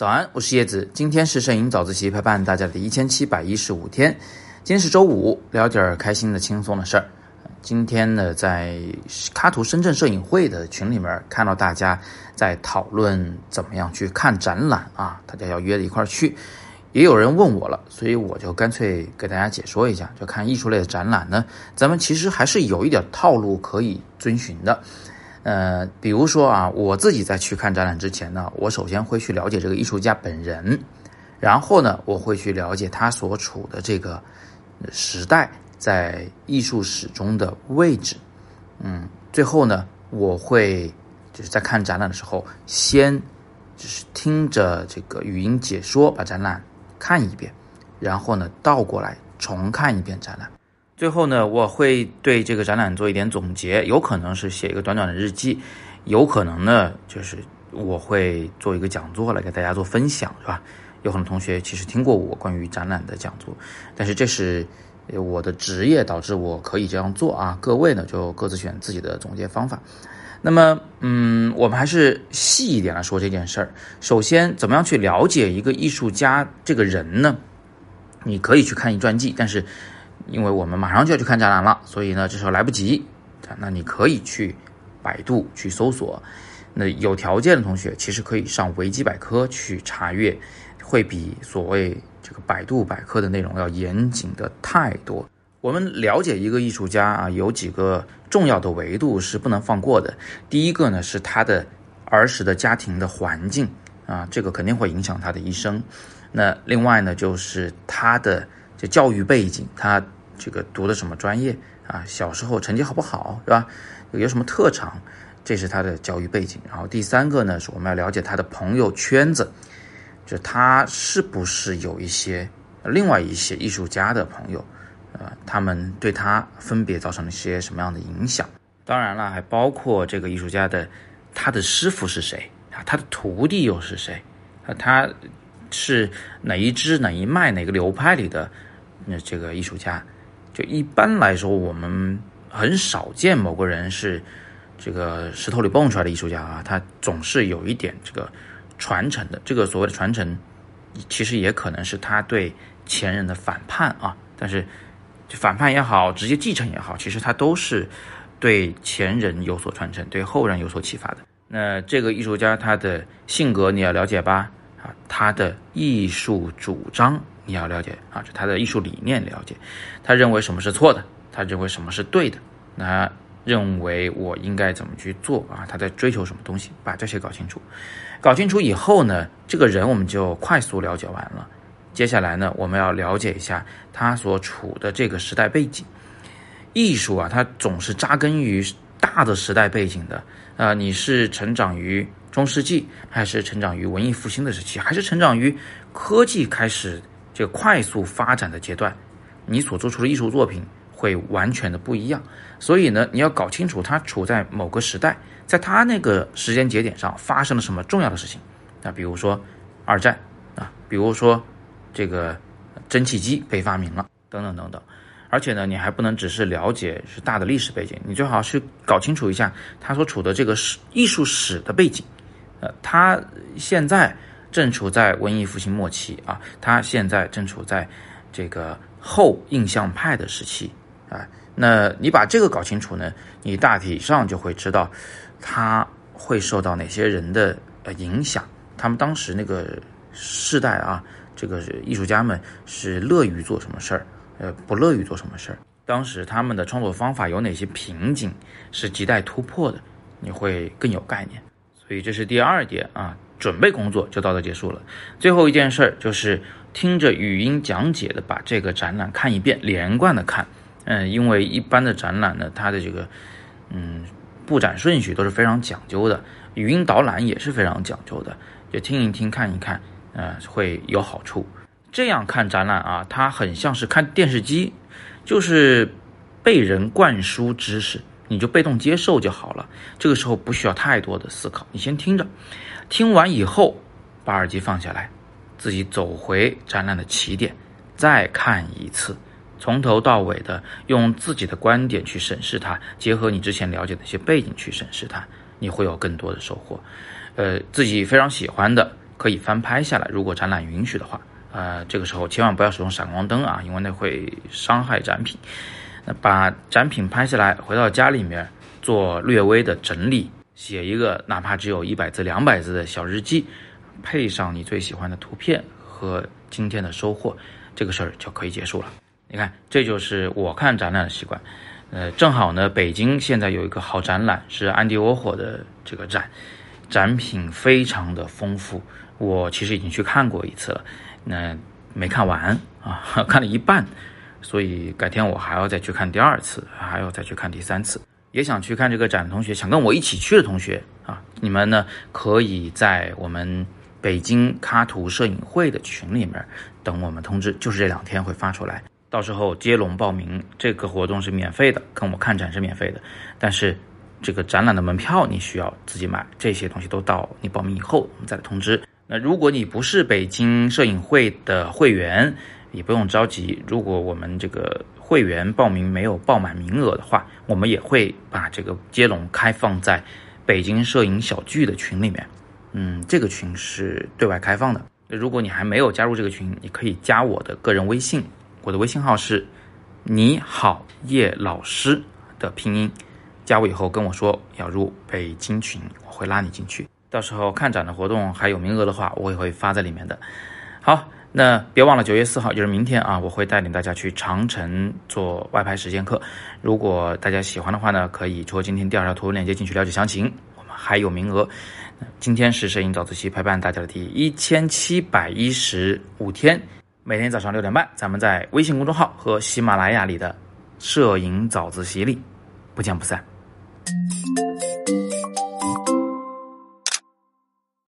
早安，我是叶子。今天是摄影早自习陪伴大家的一千七百一十五天。今天是周五，聊点儿开心的、轻松的事儿。今天呢，在卡图深圳摄影会的群里面看到大家在讨论怎么样去看展览啊，大家要约着一块儿去。也有人问我了，所以我就干脆给大家解说一下。就看艺术类的展览呢，咱们其实还是有一点套路可以遵循的。呃，比如说啊，我自己在去看展览之前呢，我首先会去了解这个艺术家本人，然后呢，我会去了解他所处的这个时代在艺术史中的位置，嗯，最后呢，我会就是在看展览的时候，先就是听着这个语音解说把展览看一遍，然后呢，倒过来重看一遍展览。最后呢，我会对这个展览做一点总结，有可能是写一个短短的日记，有可能呢就是我会做一个讲座来给大家做分享，是吧？有很多同学其实听过我关于展览的讲座，但是这是我的职业导致我可以这样做啊。各位呢就各自选自己的总结方法。那么，嗯，我们还是细一点来说这件事儿。首先，怎么样去了解一个艺术家这个人呢？你可以去看一传记，但是。因为我们马上就要去看展览了，所以呢，这时候来不及。那你可以去百度去搜索。那有条件的同学，其实可以上维基百科去查阅，会比所谓这个百度百科的内容要严谨的太多。我们了解一个艺术家啊，有几个重要的维度是不能放过的。第一个呢，是他的儿时的家庭的环境啊，这个肯定会影响他的一生。那另外呢，就是他的这教育背景，他。这个读的什么专业啊？小时候成绩好不好，是吧？有什么特长？这是他的教育背景。然后第三个呢，是我们要了解他的朋友圈子，就他是不是有一些另外一些艺术家的朋友，呃，他们对他分别造成了一些什么样的影响？当然了，还包括这个艺术家的他的师傅是谁啊？他的徒弟又是谁？啊，他是哪一支、哪一脉、哪个流派里的那这个艺术家？就一般来说，我们很少见某个人是这个石头里蹦出来的艺术家啊，他总是有一点这个传承的。这个所谓的传承，其实也可能是他对前人的反叛啊。但是反叛也好，直接继承也好，其实他都是对前人有所传承，对后人有所启发的。那这个艺术家他的性格你要了解吧？啊，他的艺术主张。你要了解啊，就他的艺术理念了解，他认为什么是错的，他认为什么是对的，那认为我应该怎么去做啊？他在追求什么东西？把这些搞清楚，搞清楚以后呢，这个人我们就快速了解完了。接下来呢，我们要了解一下他所处的这个时代背景。艺术啊，它总是扎根于大的时代背景的啊。你是成长于中世纪，还是成长于文艺复兴的时期，还是成长于科技开始？这个快速发展的阶段，你所做出的艺术作品会完全的不一样。所以呢，你要搞清楚它处在某个时代，在它那个时间节点上发生了什么重要的事情。那比如说二战啊，比如说这个蒸汽机被发明了，等等等等。而且呢，你还不能只是了解是大的历史背景，你最好去搞清楚一下它所处的这个史艺术史的背景。呃，它现在。正处在文艺复兴末期啊，他现在正处在这个后印象派的时期啊。那你把这个搞清楚呢，你大体上就会知道他会受到哪些人的呃影响。他们当时那个世代啊，这个艺术家们是乐于做什么事儿，呃，不乐于做什么事儿。当时他们的创作方法有哪些瓶颈是亟待突破的，你会更有概念。所以这是第二点啊。准备工作就到这结束了。最后一件事儿就是听着语音讲解的把这个展览看一遍，连贯的看。嗯，因为一般的展览呢，它的这个嗯布展顺序都是非常讲究的，语音导览也是非常讲究的。就听一听，看一看，呃，会有好处。这样看展览啊，它很像是看电视机，就是被人灌输知识，你就被动接受就好了。这个时候不需要太多的思考，你先听着。听完以后，把耳机放下来，自己走回展览的起点，再看一次，从头到尾的用自己的观点去审视它，结合你之前了解的一些背景去审视它，你会有更多的收获。呃，自己非常喜欢的可以翻拍下来，如果展览允许的话。呃，这个时候千万不要使用闪光灯啊，因为那会伤害展品。那把展品拍下来，回到家里面做略微的整理，写一个哪怕只有一百字、两百字的小日记，配上你最喜欢的图片和今天的收获，这个事儿就可以结束了。你看，这就是我看展览的习惯。呃，正好呢，北京现在有一个好展览，是安迪沃霍的这个展，展品非常的丰富。我其实已经去看过一次了，那没看完啊，看了一半，所以改天我还要再去看第二次，还要再去看第三次。也想去看这个展的同学，想跟我一起去的同学啊，你们呢可以在我们北京喀图摄影会的群里面等我们通知，就是这两天会发出来。到时候接龙报名，这个活动是免费的，跟我看展是免费的。但是这个展览的门票你需要自己买，这些东西都到你报名以后我们再来通知。那如果你不是北京摄影会的会员，也不用着急。如果我们这个会员报名没有报满名额的话，我们也会把这个接龙开放在北京摄影小聚的群里面。嗯，这个群是对外开放的。如果你还没有加入这个群，你可以加我的个人微信。我的微信号是你好叶老师的拼音，加我以后跟我说要入北京群，我会拉你进去。到时候看展的活动还有名额的话，我也会发在里面的。好，那别忘了九月四号就是明天啊，我会带领大家去长城做外拍实践课。如果大家喜欢的话呢，可以戳今天第二条图文链接进去了解详情。我们还有名额。今天是摄影早自习陪伴大家的第一千七百一十五天。每天早上六点半，咱们在微信公众号和喜马拉雅里的摄影早自习里不见不散。